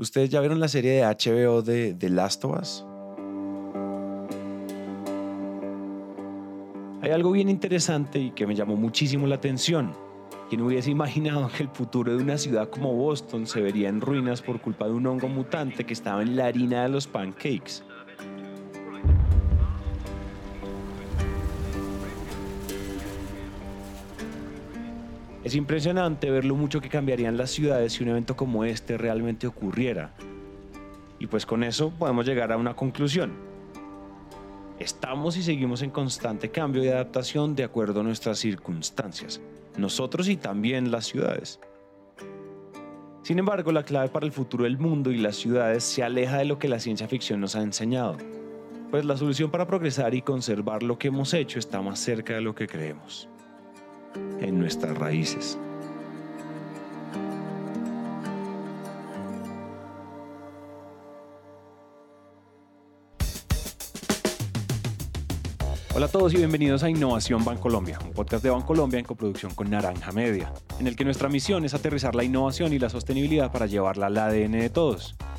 ¿Ustedes ya vieron la serie de HBO de The Last of Us? Hay algo bien interesante y que me llamó muchísimo la atención. ¿Quién hubiese imaginado que el futuro de una ciudad como Boston se vería en ruinas por culpa de un hongo mutante que estaba en la harina de los pancakes? Es impresionante ver lo mucho que cambiarían las ciudades si un evento como este realmente ocurriera. Y pues con eso podemos llegar a una conclusión. Estamos y seguimos en constante cambio y adaptación de acuerdo a nuestras circunstancias nosotros y también las ciudades. Sin embargo, la clave para el futuro del mundo y las ciudades se aleja de lo que la ciencia ficción nos ha enseñado, pues la solución para progresar y conservar lo que hemos hecho está más cerca de lo que creemos, en nuestras raíces. Hola a todos y bienvenidos a Innovación Bancolombia, un podcast de Bancolombia en coproducción con Naranja Media, en el que nuestra misión es aterrizar la innovación y la sostenibilidad para llevarla al ADN de todos.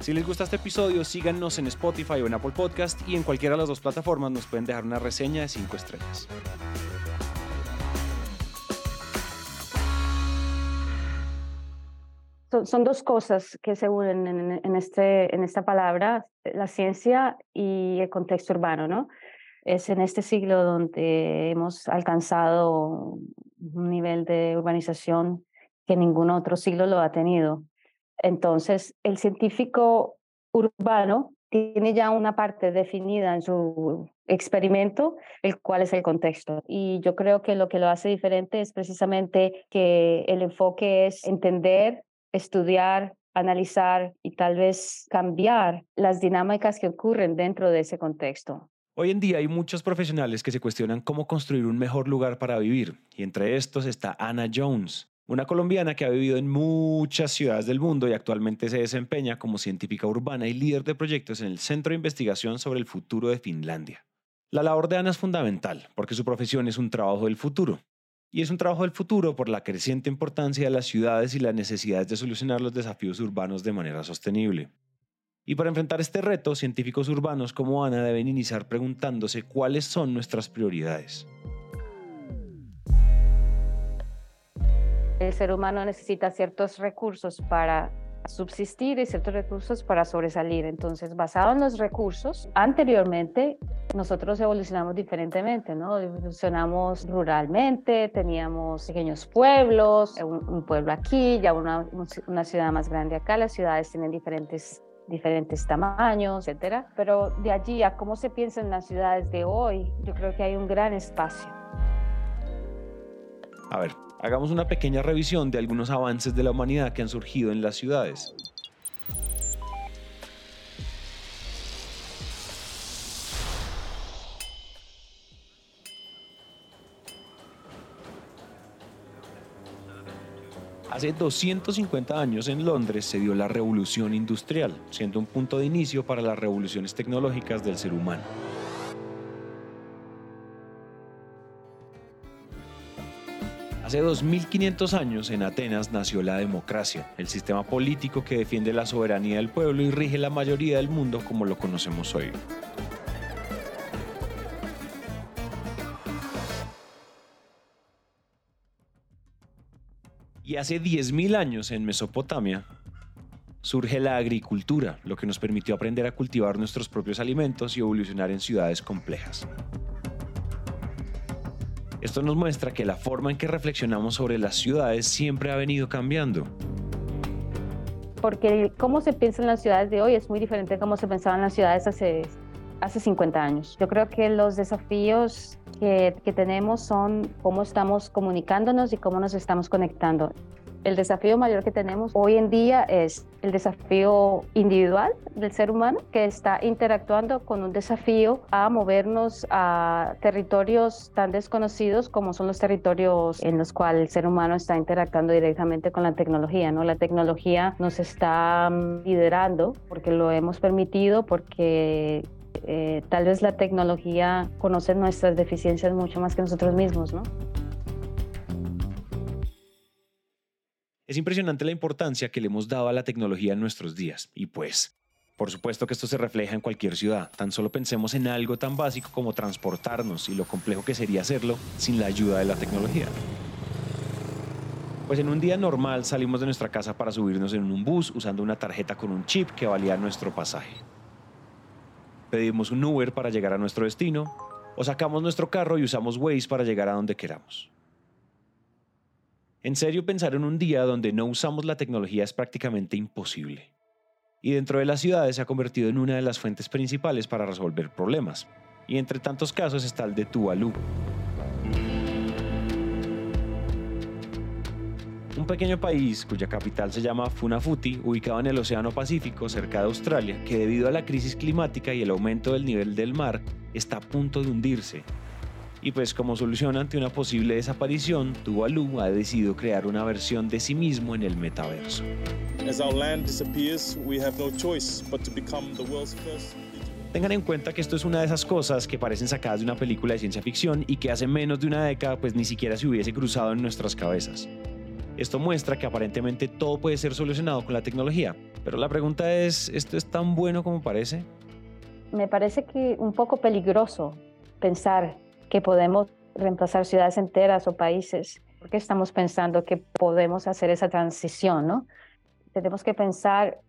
Si les gusta este episodio, síganos en Spotify o en Apple Podcast y en cualquiera de las dos plataformas nos pueden dejar una reseña de 5 estrellas. Son dos cosas que se unen en, este, en esta palabra, la ciencia y el contexto urbano, ¿no? Es en este siglo donde hemos alcanzado un nivel de urbanización que ningún otro siglo lo ha tenido. Entonces, el científico urbano tiene ya una parte definida en su experimento, el cual es el contexto. Y yo creo que lo que lo hace diferente es precisamente que el enfoque es entender, estudiar, analizar y tal vez cambiar las dinámicas que ocurren dentro de ese contexto. Hoy en día hay muchos profesionales que se cuestionan cómo construir un mejor lugar para vivir, y entre estos está Anna Jones, una colombiana que ha vivido en muchas ciudades del mundo y actualmente se desempeña como científica urbana y líder de proyectos en el Centro de Investigación sobre el Futuro de Finlandia. La labor de Ana es fundamental porque su profesión es un trabajo del futuro. Y es un trabajo del futuro por la creciente importancia de las ciudades y las necesidades de solucionar los desafíos urbanos de manera sostenible. Y para enfrentar este reto, científicos urbanos como Ana deben iniciar preguntándose cuáles son nuestras prioridades. El ser humano necesita ciertos recursos para subsistir y ciertos recursos para sobresalir. Entonces, basado en los recursos, anteriormente nosotros evolucionamos diferentemente, ¿no? Evolucionamos ruralmente, teníamos pequeños pueblos, un, pueblo aquí, ya una, una ciudad más grande acá, las ciudades tienen diferentes diferentes tamaños, etcétera. Pero de allí a cómo se piensa en las ciudades de hoy, yo creo que hay un gran espacio. A ver, hagamos una pequeña revisión de algunos avances de la humanidad que han surgido en las ciudades. Hace 250 años en Londres se dio la revolución industrial, siendo un punto de inicio para las revoluciones tecnológicas del ser humano. Hace 2500 años en Atenas nació la democracia, el sistema político que defiende la soberanía del pueblo y rige la mayoría del mundo como lo conocemos hoy. Y hace 10.000 años en Mesopotamia surge la agricultura, lo que nos permitió aprender a cultivar nuestros propios alimentos y evolucionar en ciudades complejas. Esto nos muestra que la forma en que reflexionamos sobre las ciudades siempre ha venido cambiando. Porque cómo se piensa en las ciudades de hoy es muy diferente de cómo se pensaban las ciudades hace, hace 50 años. Yo creo que los desafíos que tenemos son cómo estamos comunicándonos y cómo nos estamos conectando el desafío mayor que tenemos hoy en día es el desafío individual del ser humano que está interactuando con un desafío a movernos a territorios tan desconocidos como son los territorios en los cuales el ser humano está interactuando directamente con la tecnología. ¿no? La tecnología nos está mm, liderando porque lo hemos permitido, porque eh, tal vez la tecnología conoce nuestras deficiencias mucho más que nosotros mismos. ¿no? Es impresionante la importancia que le hemos dado a la tecnología en nuestros días. Y pues, por supuesto que esto se refleja en cualquier ciudad. Tan solo pensemos en algo tan básico como transportarnos y lo complejo que sería hacerlo sin la ayuda de la tecnología. Pues en un día normal salimos de nuestra casa para subirnos en un bus usando una tarjeta con un chip que valía nuestro pasaje. Pedimos un Uber para llegar a nuestro destino o sacamos nuestro carro y usamos Waze para llegar a donde queramos. En serio, pensar en un día donde no usamos la tecnología es prácticamente imposible. Y dentro de las ciudades se ha convertido en una de las fuentes principales para resolver problemas. Y entre tantos casos está el de Tuvalu. Un pequeño país cuya capital se llama Funafuti, ubicado en el Océano Pacífico cerca de Australia, que debido a la crisis climática y el aumento del nivel del mar está a punto de hundirse y pues como solución ante una posible desaparición, Tuvalu ha decidido crear una versión de sí mismo en el metaverso. Tengan en cuenta que esto es una de esas cosas que parecen sacadas de una película de ciencia ficción y que hace menos de una década pues ni siquiera se hubiese cruzado en nuestras cabezas. Esto muestra que aparentemente todo puede ser solucionado con la tecnología, pero la pregunta es, ¿esto es tan bueno como parece? Me parece que un poco peligroso pensar que podemos reemplazar ciudades enteras o países, porque estamos pensando que podemos hacer esa transición, ¿no? Tenemos que pensar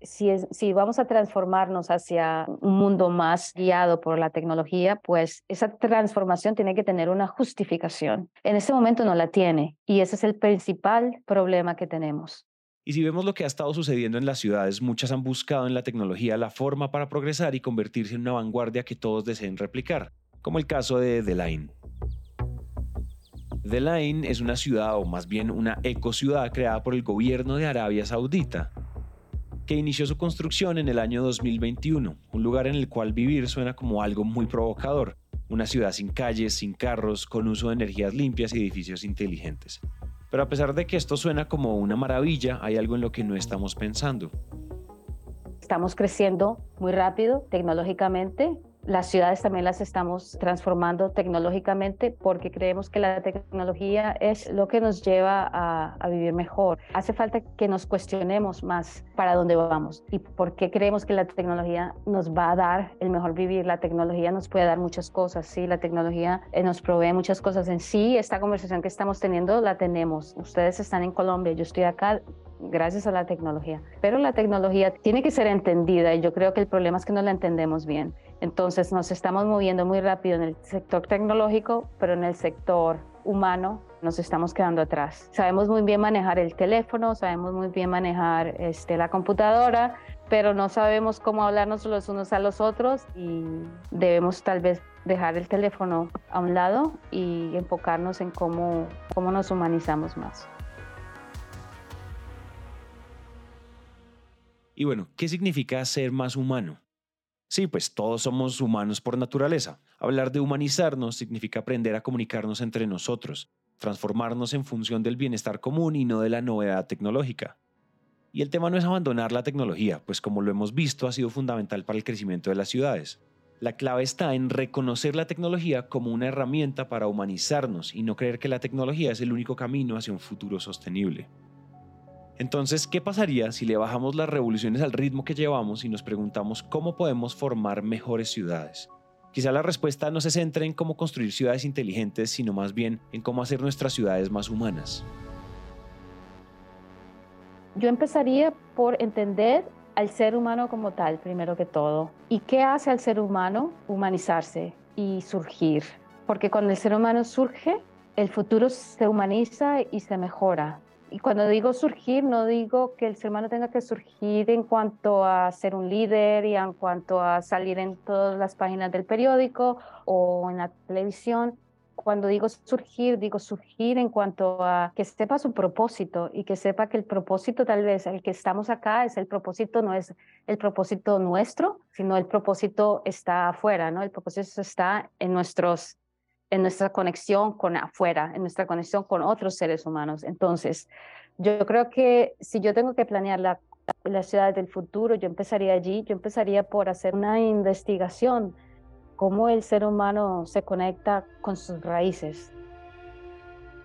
si, es, si vamos a transformarnos hacia un mundo más guiado por la tecnología, pues esa transformación tiene que tener una justificación. En este momento no la tiene y ese es el principal problema que tenemos. Y si vemos lo que ha estado sucediendo en las ciudades, muchas han buscado en la tecnología la forma para progresar y convertirse en una vanguardia que todos deseen replicar como el caso de. The Line es una ciudad, o más bien una ecociudad creada por el gobierno de Arabia Saudita, que inició su construcción en el año 2021, un lugar en el cual vivir suena como algo muy provocador, una ciudad sin calles, sin carros, con uso de energías limpias y edificios inteligentes. Pero a pesar de que esto suena como una maravilla, hay algo en lo que no estamos pensando. Estamos creciendo muy rápido tecnológicamente, las ciudades también las estamos transformando tecnológicamente porque creemos que la tecnología es lo que nos lleva a, vivir mejor. Hace falta que nos cuestionemos más para dónde vamos y por qué creemos que la tecnología nos va a dar el mejor vivir. La tecnología nos puede dar muchas cosas, sí, la tecnología eh, nos provee muchas cosas. En sí, esta conversación que estamos teniendo la tenemos. Ustedes están en Colombia, yo estoy acá gracias a la tecnología. Pero la tecnología tiene que ser entendida y yo creo que el problema es que no la entendemos bien. Entonces nos estamos moviendo muy rápido en el sector tecnológico, pero en el sector humano nos estamos quedando atrás. Sabemos muy bien manejar el teléfono, sabemos muy bien manejar este, la computadora, pero no sabemos cómo hablarnos los unos a los otros y debemos tal vez dejar el teléfono a un lado y enfocarnos en cómo, cómo nos humanizamos más. Y bueno, ¿qué significa ser más humano? Sí, pues todos somos humanos por naturaleza. Hablar de humanizarnos significa aprender a comunicarnos entre nosotros, transformarnos en función del bienestar común y no de la novedad tecnológica. Y el tema no es abandonar la tecnología, pues como lo hemos visto ha sido fundamental para el crecimiento de las ciudades. La clave está en reconocer la tecnología como una herramienta para humanizarnos y no creer que la tecnología es el único camino hacia un futuro sostenible. Entonces, ¿qué pasaría si le bajamos las revoluciones al ritmo que llevamos y nos preguntamos cómo podemos formar mejores ciudades? Quizá la respuesta no se centre en cómo construir ciudades inteligentes, sino más bien en cómo hacer nuestras ciudades más humanas. Yo empezaría por entender al ser humano como tal, primero que todo. ¿Y qué hace al ser humano humanizarse y surgir? Porque cuando el ser humano surge, el futuro se humaniza y se mejora Y cuando digo surgir, no digo que el ser humano tenga que surgir en cuanto a ser un líder y en cuanto a salir en todas las páginas del periódico o en la televisión. Cuando digo surgir, digo surgir en cuanto a que sepa su propósito y que sepa que el propósito tal vez el que estamos acá es el propósito, no es el propósito nuestro, sino el propósito está afuera, ¿no? El propósito está en nuestros en nuestra conexión con afuera, en nuestra conexión con otros seres humanos. Entonces, yo creo que si yo tengo que planear la, la ciudad del futuro, yo empezaría allí, yo empezaría por hacer una investigación, cómo el ser humano se conecta con sus raíces.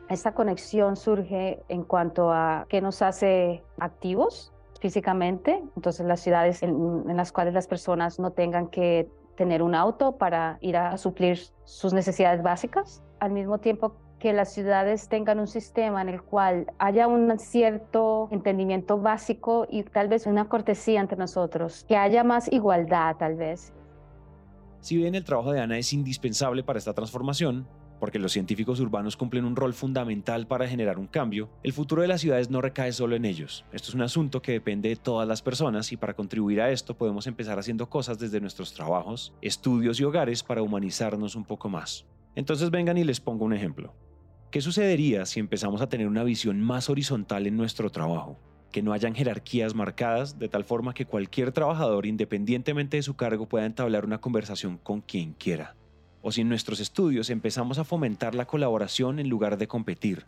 Esta conexión surge en cuanto a qué nos hace activos físicamente, entonces las ciudades en, en las cuales las personas no tengan que tener un auto para ir a suplir sus necesidades básicas, al mismo tiempo que las ciudades tengan un sistema en el cual haya un cierto entendimiento básico y tal vez una cortesía entre nosotros, que haya más igualdad tal vez. Si bien el trabajo de Ana es indispensable para esta transformación, porque los científicos urbanos cumplen un rol fundamental para generar un cambio, el futuro de las ciudades no recae solo en ellos. Esto es un asunto que depende de todas las personas y para contribuir a esto podemos empezar haciendo cosas desde nuestros trabajos, estudios y hogares para humanizarnos un poco más. Entonces vengan y les pongo un ejemplo. ¿Qué sucedería si empezamos a tener una visión más horizontal en nuestro trabajo? que no hayan jerarquías marcadas, de tal forma que cualquier trabajador, independientemente de su cargo, pueda entablar una conversación con quien quiera o si en nuestros estudios empezamos a fomentar la colaboración en lugar de competir,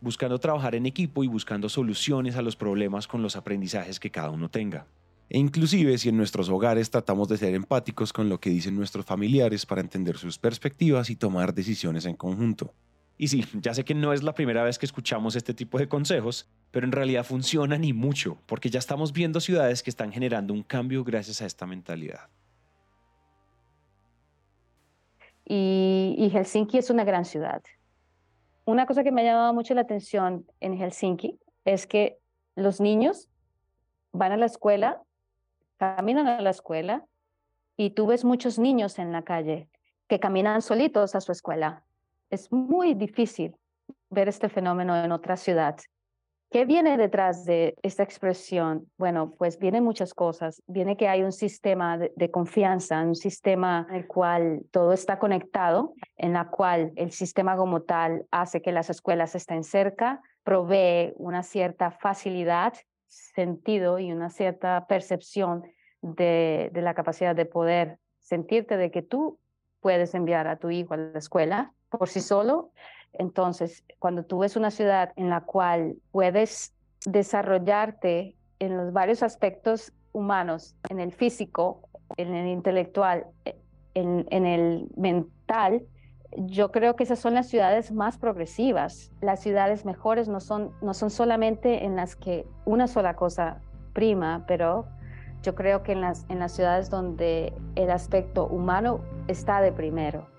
buscando trabajar en equipo y buscando soluciones a los problemas con los aprendizajes que cada uno tenga. E inclusive si en nuestros hogares tratamos de ser empáticos con lo que dicen nuestros familiares para entender sus perspectivas y tomar decisiones en conjunto. Y sí, ya sé que no es la primera vez que escuchamos este tipo de consejos, pero en realidad funcionan y mucho, porque ya estamos viendo ciudades que están generando un cambio gracias a esta mentalidad. Y, Helsinki es una gran ciudad. Una cosa que me ha llamado mucho la atención en Helsinki es que los niños van a la escuela, caminan a la escuela y tú ves muchos niños en la calle que caminan solitos a su escuela. Es muy difícil ver este fenómeno en otra ciudad. ¿Qué viene detrás de esta expresión? Bueno, pues vienen muchas cosas. Viene que hay un sistema de, confianza, un sistema en el cual todo está conectado, en la cual el sistema como tal hace que las escuelas estén cerca, provee una cierta facilidad, sentido y una cierta percepción de, de la capacidad de poder sentirte de que tú puedes enviar a tu hijo a la escuela por sí solo entonces, cuando tú ves una ciudad en la cual puedes desarrollarte en los varios aspectos humanos, en el físico, en el intelectual, en, el mental, yo creo que esas son las ciudades más progresivas. Las ciudades mejores no son, no son solamente en las que una sola cosa prima, pero yo creo que en las, en las ciudades donde el aspecto humano está de primero.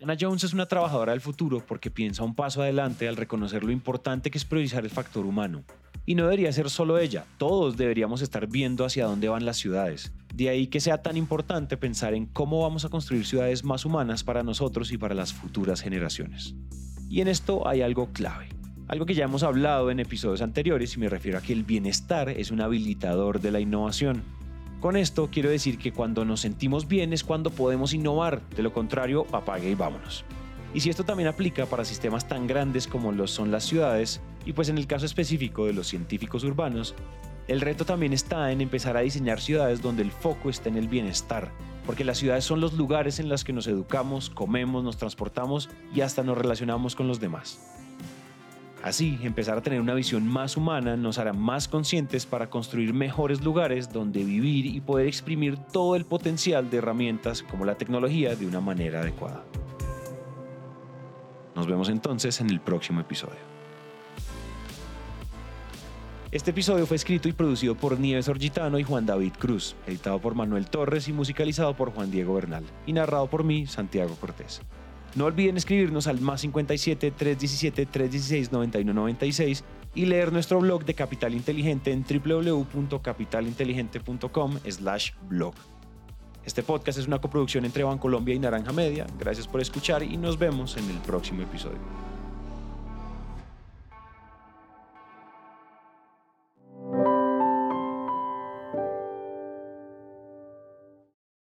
Ana Jones es una trabajadora del futuro porque piensa un paso adelante al reconocer lo importante que es priorizar el factor humano. Y no debería ser solo ella, todos deberíamos estar viendo hacia dónde van las ciudades. De ahí que sea tan importante pensar en cómo vamos a construir ciudades más humanas para nosotros y para las futuras generaciones. Y en esto hay algo clave. Algo que ya hemos hablado en episodios anteriores y me refiero a que el bienestar es un habilitador de la innovación. Con esto quiero decir que cuando nos sentimos bien es cuando podemos innovar, de lo contrario, apague y vámonos. Y si esto también aplica para sistemas tan grandes como lo son las ciudades, y pues en el caso específico de los científicos urbanos, el reto también está en empezar a diseñar ciudades donde el foco esté en el bienestar, porque las ciudades son los lugares en los que nos educamos, comemos, nos transportamos y hasta nos relacionamos con los demás. Así, empezar a tener una visión más humana nos hará más conscientes para construir mejores lugares donde vivir y poder exprimir todo el potencial de herramientas como la tecnología de una manera adecuada. Nos vemos entonces en el próximo episodio. Este episodio fue escrito y producido por Nieves Orgitano y Juan David Cruz, editado por Manuel Torres y musicalizado por Juan Diego Bernal, y narrado por mí, Santiago Cortés. No olviden escribirnos al más 57 317 316 9196 y leer nuestro blog de Capital Inteligente en www.capitalinteligente.com/blog. Este podcast es una coproducción entre Bancolombia y Naranja Media. Gracias por escuchar y nos vemos en el próximo episodio.